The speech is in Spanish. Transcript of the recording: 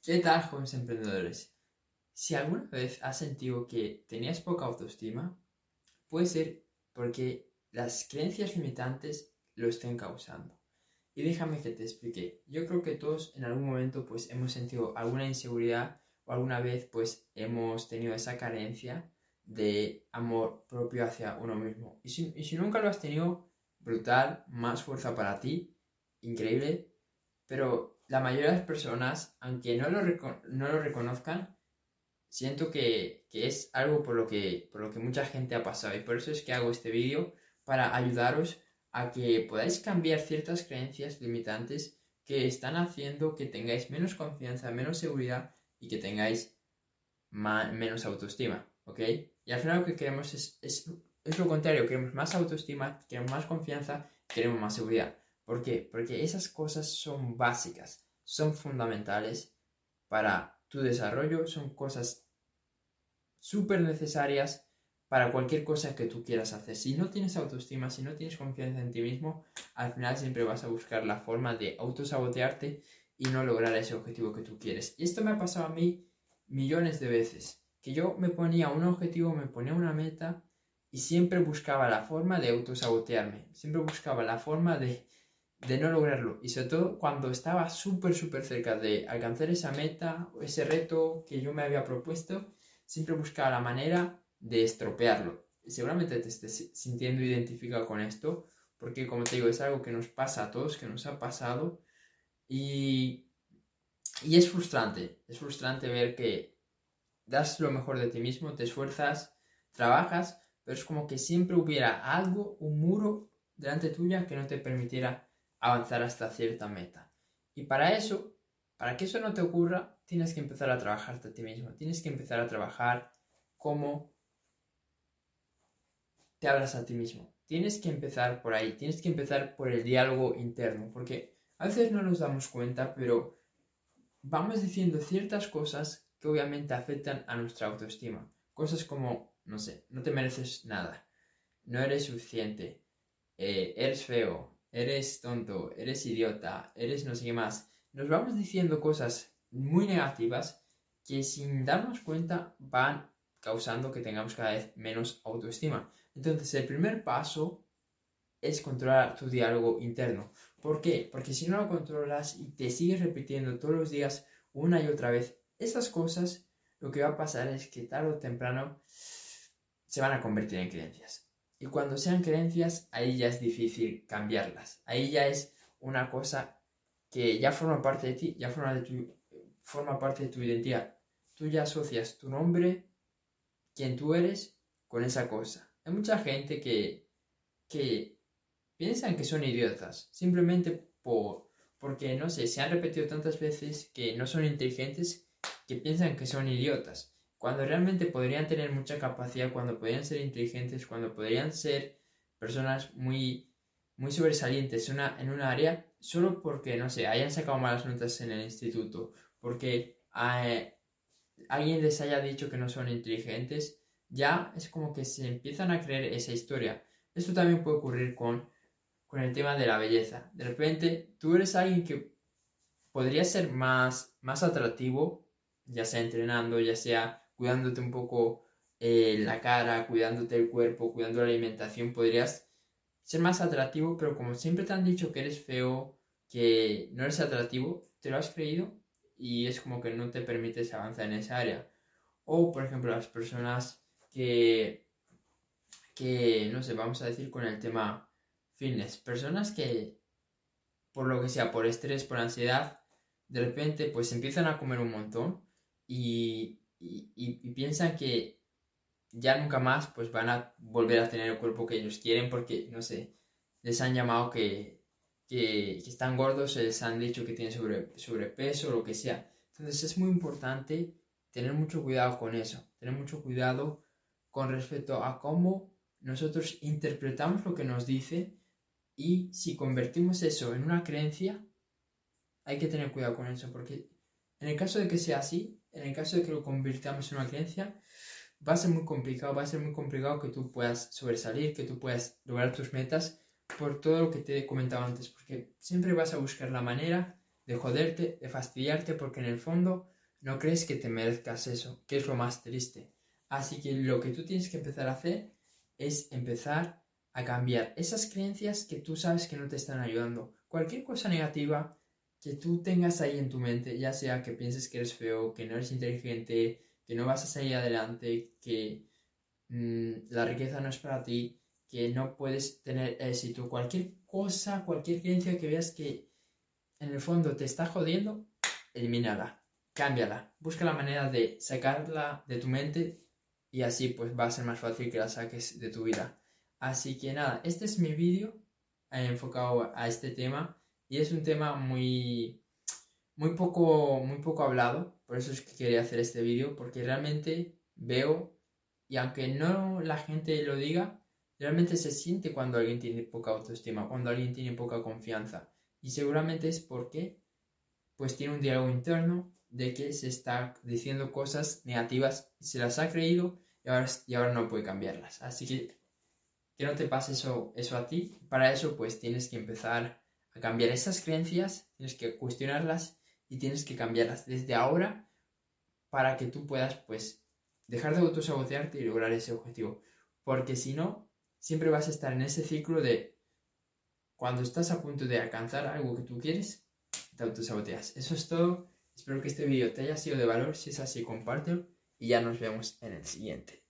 ¿Qué tal, jóvenes emprendedores? Si alguna vez has sentido que tenías poca autoestima, puede ser porque las creencias limitantes lo estén causando. Y déjame que te explique. Yo creo que todos en algún momento pues hemos sentido alguna inseguridad o alguna vez pues hemos tenido esa carencia de amor propio hacia uno mismo. Y si, nunca lo has tenido, brutal, más fuerza para ti, increíble, pero la mayoría de las personas, aunque no lo, no lo reconozcan, siento que, que, es algo por lo que, por lo que mucha gente ha pasado y por eso es que hago este vídeo para ayudaros a que podáis cambiar ciertas creencias limitantes que están haciendo que tengáis menos confianza, menos seguridad y que tengáis menos autoestima, ¿ok? Y al final lo que queremos es, es, es lo contrario, queremos más autoestima, queremos más confianza, queremos más seguridad. ¿Por qué? Porque esas cosas son básicas, son fundamentales para tu desarrollo, son cosas súper necesarias para cualquier cosa que tú quieras hacer. Si no tienes autoestima, si no tienes confianza en ti mismo, al final siempre vas a buscar la forma de autosabotearte y no lograr ese objetivo que tú quieres. Y esto me ha pasado a mí millones de veces, que yo me ponía un objetivo, me ponía una meta y siempre buscaba la forma de autosabotearme, siempre buscaba la forma de de no lograrlo. Y sobre todo cuando estaba súper, súper cerca de alcanzar esa meta o ese reto que yo me había propuesto, siempre buscaba la manera de estropearlo. Y seguramente te estés sintiendo identificado con esto, porque como te digo, es algo que nos pasa a todos, que nos ha pasado. Y, y es frustrante, es frustrante ver que das lo mejor de ti mismo, te esfuerzas, trabajas, pero es como que siempre hubiera algo, un muro delante tuya que no te permitiera avanzar hasta cierta meta. Y para eso, para que eso no te ocurra, tienes que empezar a trabajarte a ti mismo. Tienes que empezar a trabajar cómo te hablas a ti mismo. Tienes que empezar por ahí, tienes que empezar por el diálogo interno, porque a veces no nos damos cuenta, pero vamos diciendo ciertas cosas que obviamente afectan a nuestra autoestima. Cosas como, no sé, no te mereces nada, no eres suficiente, eh, eres feo, eres tonto, eres idiota, eres no sé qué más. Nos vamos diciendo cosas muy negativas que sin darnos cuenta van causando que tengamos cada vez menos autoestima. Entonces el primer paso es controlar tu diálogo interno. ¿Por qué? Porque si no lo controlas y te sigues repitiendo todos los días una y otra vez esas cosas, lo que va a pasar es que tarde o temprano se van a convertir en creencias. Y cuando sean creencias, ahí ya es difícil cambiarlas. Ahí ya es una cosa que ya forma parte de ti, ya forma, de tu, forma parte de tu identidad. Tú ya asocias tu nombre, quien tú eres, con esa cosa. Hay mucha gente que, que piensan que son idiotas, simplemente por, porque, no sé, se han repetido tantas veces que no son inteligentes que piensan que son idiotas cuando realmente podrían tener mucha capacidad, cuando podrían ser inteligentes, cuando podrían ser personas muy, muy sobresalientes una, en un área, solo porque, no sé, hayan sacado malas notas en el instituto, porque eh, alguien les haya dicho que no son inteligentes, ya es como que se empiezan a creer esa historia. Esto también puede ocurrir con, con el tema de la belleza. De repente, tú eres alguien que podría ser más, más atractivo, ya sea entrenando, ya sea cuidándote un poco eh, la cara, cuidándote el cuerpo, cuidando la alimentación, podrías ser más atractivo, pero como siempre te han dicho que eres feo, que no eres atractivo, te lo has creído y es como que no te permites avanzar en esa área. O, por ejemplo, las personas que, que, no sé, vamos a decir con el tema fitness, personas que, por lo que sea, por estrés, por ansiedad, de repente pues empiezan a comer un montón y, y, piensan que ya nunca más pues van a volver a tener el cuerpo que ellos quieren porque, no sé, les han llamado que, que, están gordos, les han dicho que tienen sobre, sobrepeso o lo que sea. Entonces es muy importante tener mucho cuidado con eso, tener mucho cuidado con respecto a cómo nosotros interpretamos lo que nos dice y si convertimos eso en una creencia, hay que tener cuidado con eso, porque en el caso de que sea así, en el caso de que lo convirtamos en una creencia, va a ser muy complicado, va a ser muy complicado que tú puedas sobresalir, que tú puedas lograr tus metas por todo lo que te he comentado antes, porque siempre vas a buscar la manera de joderte, de fastidiarte, porque en el fondo no crees que te merezcas eso, que es lo más triste. Así que lo que tú tienes que empezar a hacer es empezar a cambiar esas creencias que tú sabes que no te están ayudando. Cualquier cosa negativa que tú tengas ahí en tu mente, ya sea que pienses que eres feo, que no eres inteligente, que no vas a salir adelante, que mm, la riqueza no es para ti, que no puedes tener éxito, cualquier cosa, cualquier creencia que veas que en el fondo te está jodiendo, elimínala, cámbiala, busca la manera de sacarla de tu mente y así pues va a ser más fácil que la saques de tu vida. Así que nada, este es mi vídeo enfocado a este tema y es un tema muy, muy, poco, muy poco hablado, por eso es que quería hacer este vídeo, porque realmente veo, y aunque no la gente lo diga, realmente se siente cuando alguien tiene poca autoestima, cuando alguien tiene poca confianza. Y seguramente es porque pues tiene un diálogo interno de que se está diciendo cosas negativas, se las ha creído y ahora, y ahora no puede cambiarlas. Así que que no te pase eso, eso a ti. Para eso pues tienes que empezar cambiar esas creencias, tienes que cuestionarlas y tienes que cambiarlas desde ahora para que tú puedas, pues, dejar de autosabotearte y lograr ese objetivo. Porque si no, siempre vas a estar en ese ciclo de cuando estás a punto de alcanzar algo que tú quieres, te autosaboteas. Eso es todo. Espero que este vídeo te haya sido de valor. Si es así, compártelo y ya nos vemos en el siguiente.